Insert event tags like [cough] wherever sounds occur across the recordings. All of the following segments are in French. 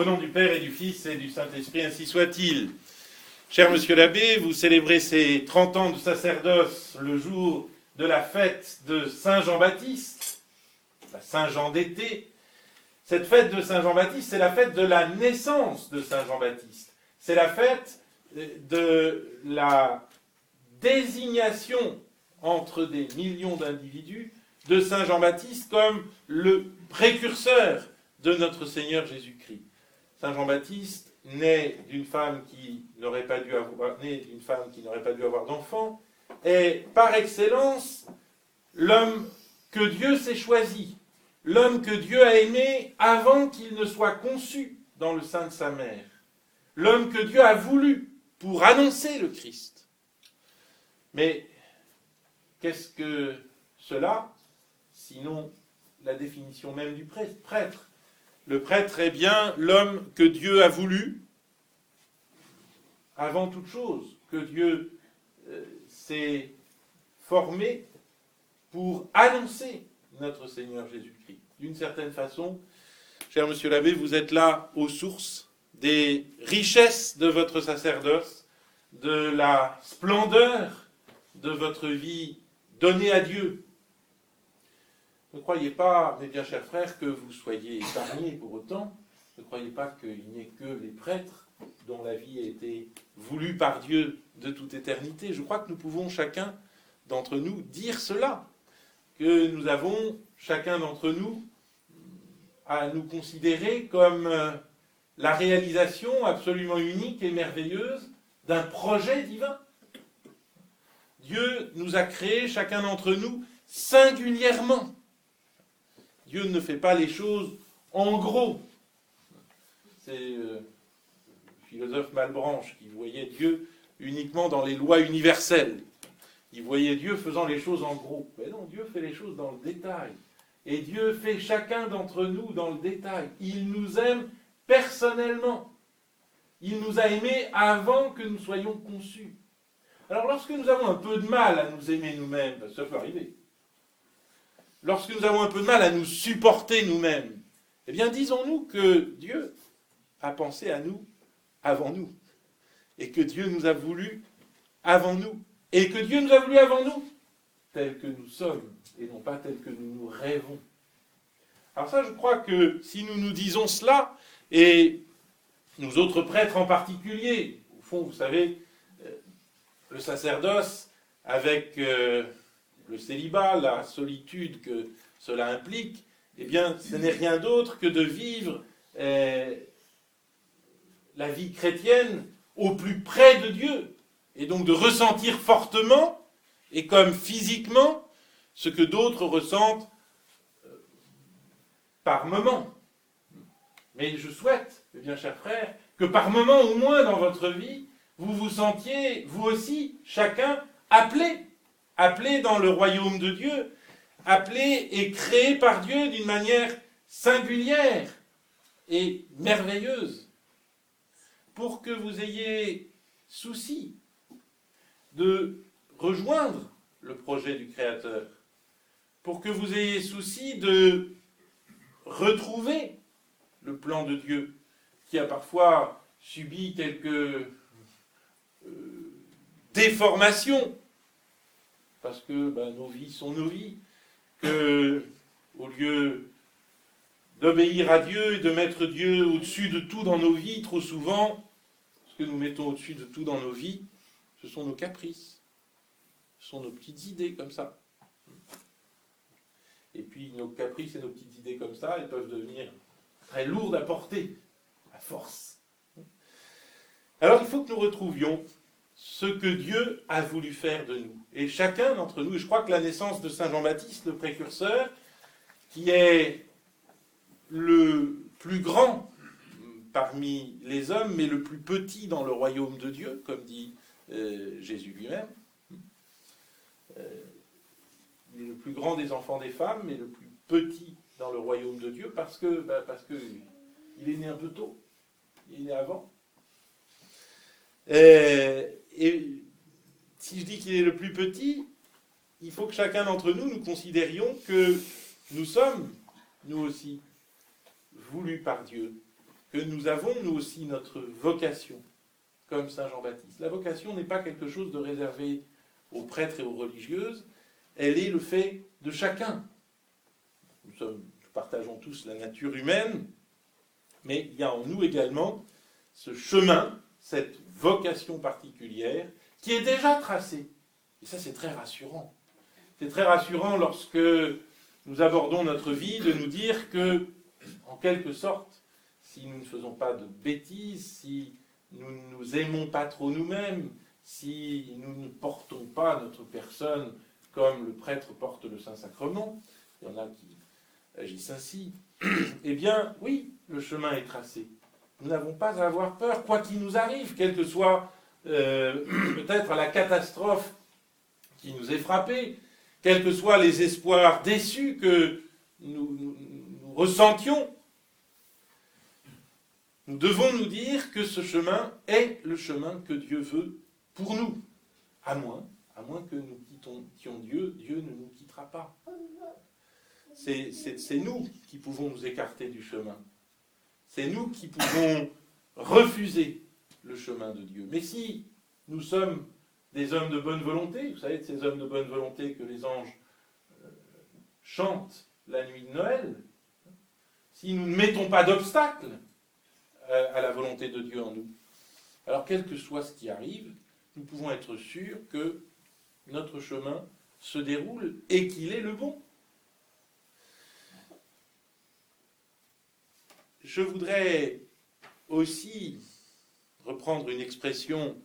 Au nom du Père et du Fils et du Saint-Esprit, ainsi soit-il. Cher monsieur l'abbé, vous célébrez ces 30 ans de sacerdoce le jour de la fête de Saint Jean-Baptiste, Saint-Jean d'été. Cette fête de Saint Jean-Baptiste, c'est la fête de la naissance de Saint Jean-Baptiste. C'est la fête de la désignation entre des millions d'individus de Saint Jean-Baptiste comme le précurseur de notre Seigneur Jésus-Christ. Saint Jean-Baptiste naît d'une femme qui n'aurait pas dû avoir d'une femme qui n'aurait pas dû avoir d'enfant, est par excellence l'homme que Dieu s'est choisi, l'homme que Dieu a aimé avant qu'il ne soit conçu dans le sein de sa mère, l'homme que Dieu a voulu pour annoncer le Christ. Mais qu'est-ce que cela, sinon la définition même du prêtre? Le prêtre est bien l'homme que Dieu a voulu, avant toute chose, que Dieu euh, s'est formé pour annoncer notre Seigneur Jésus-Christ. D'une certaine façon, cher monsieur l'abbé, vous êtes là aux sources des richesses de votre sacerdoce, de la splendeur de votre vie donnée à Dieu. Ne croyez pas, mes bien chers frères, que vous soyez épargnés pour autant. Ne croyez pas qu'il n'y ait que les prêtres dont la vie a été voulue par Dieu de toute éternité. Je crois que nous pouvons chacun d'entre nous dire cela, que nous avons chacun d'entre nous à nous considérer comme euh, la réalisation absolument unique et merveilleuse d'un projet divin. Dieu nous a créés, chacun d'entre nous, singulièrement. Dieu ne fait pas les choses en gros. C'est euh, le philosophe Malbranche qui voyait Dieu uniquement dans les lois universelles. Il voyait Dieu faisant les choses en gros. Mais non, Dieu fait les choses dans le détail. Et Dieu fait chacun d'entre nous dans le détail. Il nous aime personnellement. Il nous a aimés avant que nous soyons conçus. Alors lorsque nous avons un peu de mal à nous aimer nous-mêmes, ça peut arriver, lorsque nous avons un peu de mal à nous supporter nous-mêmes, eh bien disons-nous que Dieu a pensé à nous avant nous, et que Dieu nous a voulu avant nous, et que Dieu nous a voulu avant nous, tels que nous sommes, et non pas tels que nous nous rêvons. Alors ça, je crois que si nous nous disons cela, et nous autres prêtres en particulier, au fond, vous savez, le sacerdoce avec euh, le célibat, la solitude que cela implique, eh bien, ce n'est rien d'autre que de vivre euh, la vie chrétienne au plus près de Dieu, et donc de ressentir fortement, et comme physiquement, ce que d'autres ressentent euh, par moment. Mais je souhaite, eh bien, chers frères, que par moment au moins dans votre vie, vous vous sentiez, vous aussi, chacun, appelé, appelé dans le royaume de Dieu, appelé et créé par Dieu d'une manière singulière et merveilleuse, pour que vous ayez souci de rejoindre le projet du Créateur, pour que vous ayez souci de retrouver le plan de Dieu, qui a parfois subi quelques euh, déformation, parce que ben, nos vies sont nos vies, que au lieu d'obéir à Dieu et de mettre Dieu au-dessus de tout dans nos vies, trop souvent, ce que nous mettons au-dessus de tout dans nos vies, ce sont nos caprices, ce sont nos petites idées comme ça. Et puis nos caprices et nos petites idées comme ça, elles peuvent devenir très lourdes à porter, à force. Alors il faut que nous retrouvions ce que Dieu a voulu faire de nous. Et chacun d'entre nous, je crois que la naissance de Saint Jean-Baptiste, le précurseur, qui est le plus grand parmi les hommes, mais le plus petit dans le royaume de Dieu, comme dit euh, Jésus lui-même. Euh, il est le plus grand des enfants des femmes, mais le plus petit dans le royaume de Dieu, parce que, bah, il est né un peu tôt, il est né avant. Et si je dis qu'il est le plus petit, il faut que chacun d'entre nous, nous considérions que nous sommes, nous aussi, voulus par Dieu que nous avons, nous aussi, notre vocation, comme Saint Jean-Baptiste. La vocation n'est pas quelque chose de réservé aux prêtres et aux religieuses, elle est le fait de chacun. Nous, sommes, partageons tous la nature humaine, mais il y a en nous également ce chemin, cette vocation particulière, qui est déjà tracée. Et ça, c'est très rassurant. C'est très rassurant lorsque nous abordons notre vie de nous dire que, en quelque sorte, si nous ne faisons pas de bêtises, si nous ne nous aimons pas trop nous-mêmes, si nous ne portons pas notre personne comme le prêtre porte le Saint-Sacrement, il y en a qui agissent ainsi, [clears throat] eh bien, oui, le chemin est tracé. Nous n'avons pas à avoir peur, quoi qu'il nous arrive, quelle que soit euh, [clears throat] peut-être la catastrophe qui nous est frappée, quels que soient les espoirs déçus que nous, ressentions, nous devons nous dire que ce chemin est le chemin que Dieu veut pour nous. À moins, à moins que nous quittions Dieu, Dieu ne nous quittera pas. C'est nous qui pouvons nous écarter du chemin. C'est nous qui pouvons refuser le chemin de Dieu. Mais si nous sommes des hommes de bonne volonté, vous savez, de ces hommes de bonne volonté que les anges euh, chantent la nuit de Noël, si nous ne mettons pas d'obstacle euh, à la volonté de Dieu en nous, alors quel que soit ce qui arrive, nous pouvons être sûrs que notre chemin se déroule et qu'il est le bon. Je voudrais aussi reprendre une expression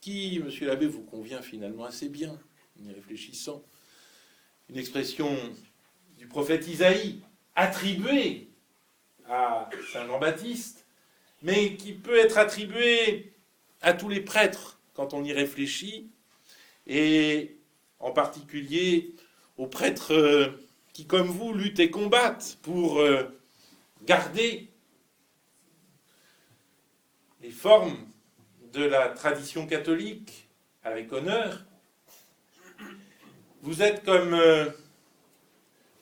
qui, monsieur l'abbé, vous convient finalement assez bien, en y réfléchissant. Une expression du prophète Isaïe, attribuée à Saint Jean-Baptiste, mais qui peut être attribuée à tous les prêtres quand on y réfléchit, et en particulier aux prêtres euh, qui, comme vous, luttent et combattent pour euh, garder les formes de la tradition catholique avec honneur, vous êtes comme euh,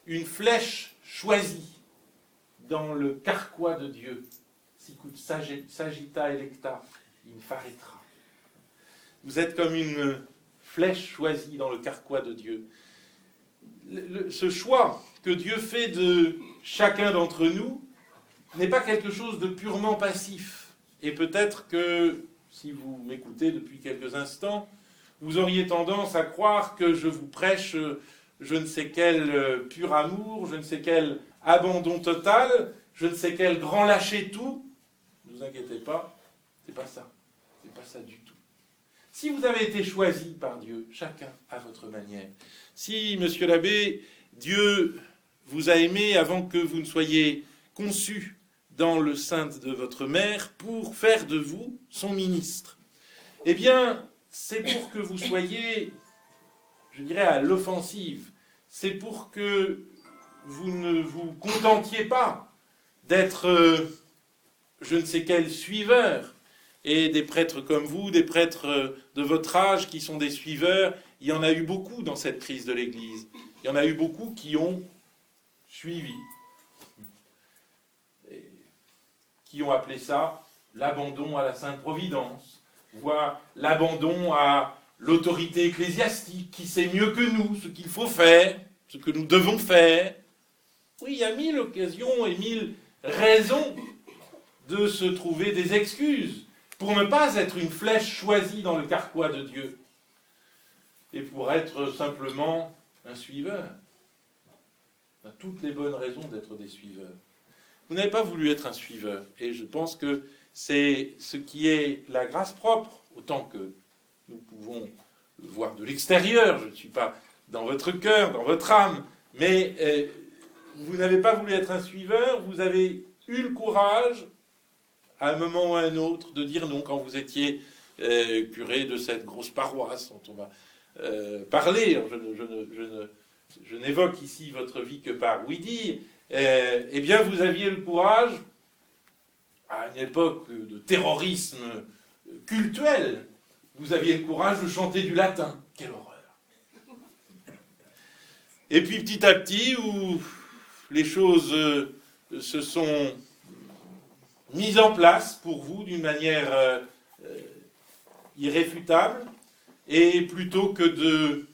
une flèche choisie dans le carquois de Dieu. Sicut sagitta electa in faretra. Vous êtes comme une flèche choisie dans le carquois de Dieu. ce choix que Dieu fait de chacun d'entre nous n'est pas quelque chose de purement passif. Et peut-être que si vous m'écoutez depuis quelques instants, vous auriez tendance à croire que je vous prêche euh, je ne sais quel euh, pur amour, je ne sais quel abandon total, je ne sais quel grand lâcher tout. Ne vous inquiétez pas, c'est pas ça. C'est pas ça du tout. Si vous avez été choisi par Dieu, chacun à votre manière, si, monsieur l'abbé, Dieu vous a aimé avant que vous ne soyez conçu dans le sein de votre mère pour faire de vous son ministre. Eh bien, c'est pour que vous soyez, je dirais, à l'offensive. C'est pour que vous ne vous contentiez pas d'être euh, je ne sais quel suiveur. Et des prêtres comme vous, des prêtres de votre âge qui sont des suiveurs, il y en a eu beaucoup dans cette crise de l'Église. Il y en a eu beaucoup qui ont suivi, qui ont appelé ça l'abandon à la Sainte Providence, voire l'abandon à l'autorité ecclésiastique qui sait mieux que nous ce qu'il faut faire, ce que nous devons faire. Oui, il y a mille occasions et mille raisons de se trouver des excuses pour ne pas être une flèche choisie dans le carquois de Dieu et pour être simplement un suiveur. On a toutes les bonnes raisons d'être des suiveurs. Vous n'avez pas voulu être un suiveur. Et je pense que c'est ce qui est la grâce propre, autant que nous pouvons le voir de l'extérieur. Je ne suis pas dans votre cœur, dans votre âme, mais euh, vous n'avez pas voulu être un suiveur, vous avez eu le courage, à un moment ou à un autre, de dire non quand vous étiez euh, curé de cette grosse paroisse dont on va euh, parler. Je, n'évoque ici votre vie que par oui dire, eh bien, vous aviez le courage, à une époque de terrorisme cultuel, vous aviez le courage de chanter du latin. Quelle horreur Et puis petit à petit, où les choses euh, se sont mise en place pour vous d'une manière euh, euh, irréfutable, et plutôt que de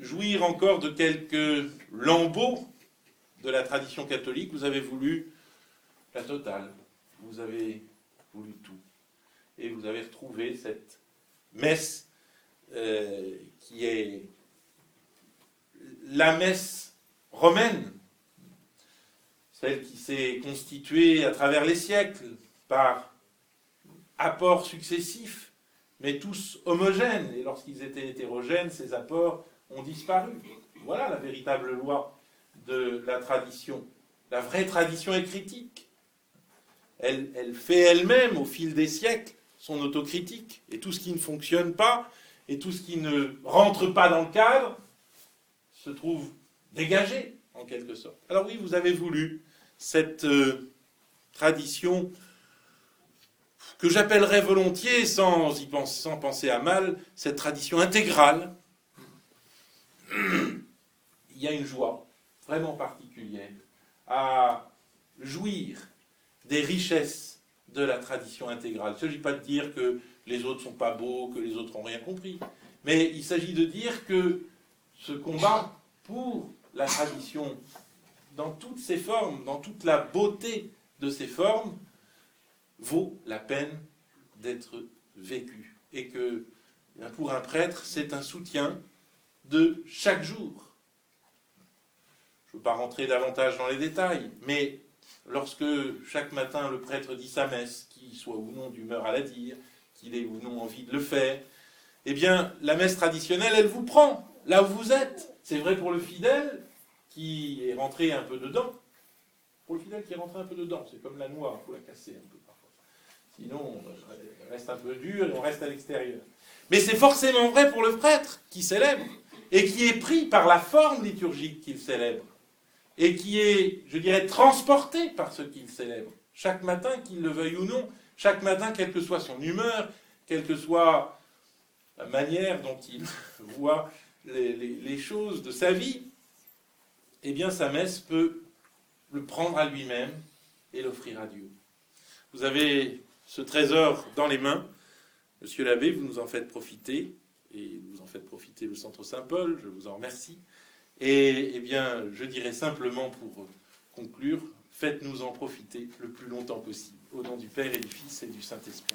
jouir encore de quelques lambeaux de la tradition catholique, vous avez voulu la totale. Vous avez voulu tout. Et vous avez retrouvé cette messe euh, qui est la messe romaine, celle qui s'est constituée à travers les siècles par apports successifs, mais tous homogènes. Et lorsqu'ils étaient hétérogènes, ces apports ont disparu. Voilà la véritable loi de la tradition. La vraie tradition est critique. Elle, fait elle-même, au fil des siècles, son autocritique. Et tout ce qui ne fonctionne pas, et tout ce qui ne rentre pas dans le cadre, se trouve dégagé, en quelque sorte. Alors oui, vous avez voulu cette euh, tradition que j'appellerais volontiers, sans, y penser, sans penser à mal, cette tradition intégrale. Il y a une joie vraiment particulière à jouir des richesses de la tradition intégrale. Il ne s'agit pas de dire que les autres ne sont pas beaux, que les autres n'ont rien compris, mais il s'agit de dire que ce combat pour la tradition, dans toutes ses formes, dans toute la beauté de ses formes, vaut la peine d'être vécu. Et que pour un prêtre, c'est un soutien de chaque jour. Je ne veux pas rentrer davantage dans les détails, mais lorsque chaque matin le prêtre dit sa messe, qu'il soit ou non d'humeur à la dire, qu'il ait ou non envie de le faire, eh bien, la messe traditionnelle, elle vous prend là où vous êtes. C'est vrai pour le fidèle qui est rentré un peu dedans. Pour le fidèle qui est rentré un peu dedans, c'est comme la noix, il faut la casser un peu parfois. Sinon, on reste un peu dur et on reste à l'extérieur. Mais c'est forcément vrai pour le prêtre qui célèbre et qui est pris par la forme liturgique qu'il célèbre et qui est, je dirais, transporté par ce qu'il célèbre. Chaque matin, qu'il le veuille ou non, chaque matin, quelle que soit son humeur, quelle que soit la manière dont il [laughs] voit les, choses de sa vie, eh bien sa messe peut le prendre à lui-même et l'offrir à Dieu. Vous avez ce trésor dans les mains. Monsieur l'abbé, vous nous en faites profiter, et vous en faites profiter le Centre Saint-Paul, je vous en remercie. Et eh bien, je dirais simplement pour conclure, faites-nous en profiter le plus longtemps possible. Au nom du Père et du Fils et du Saint-Esprit.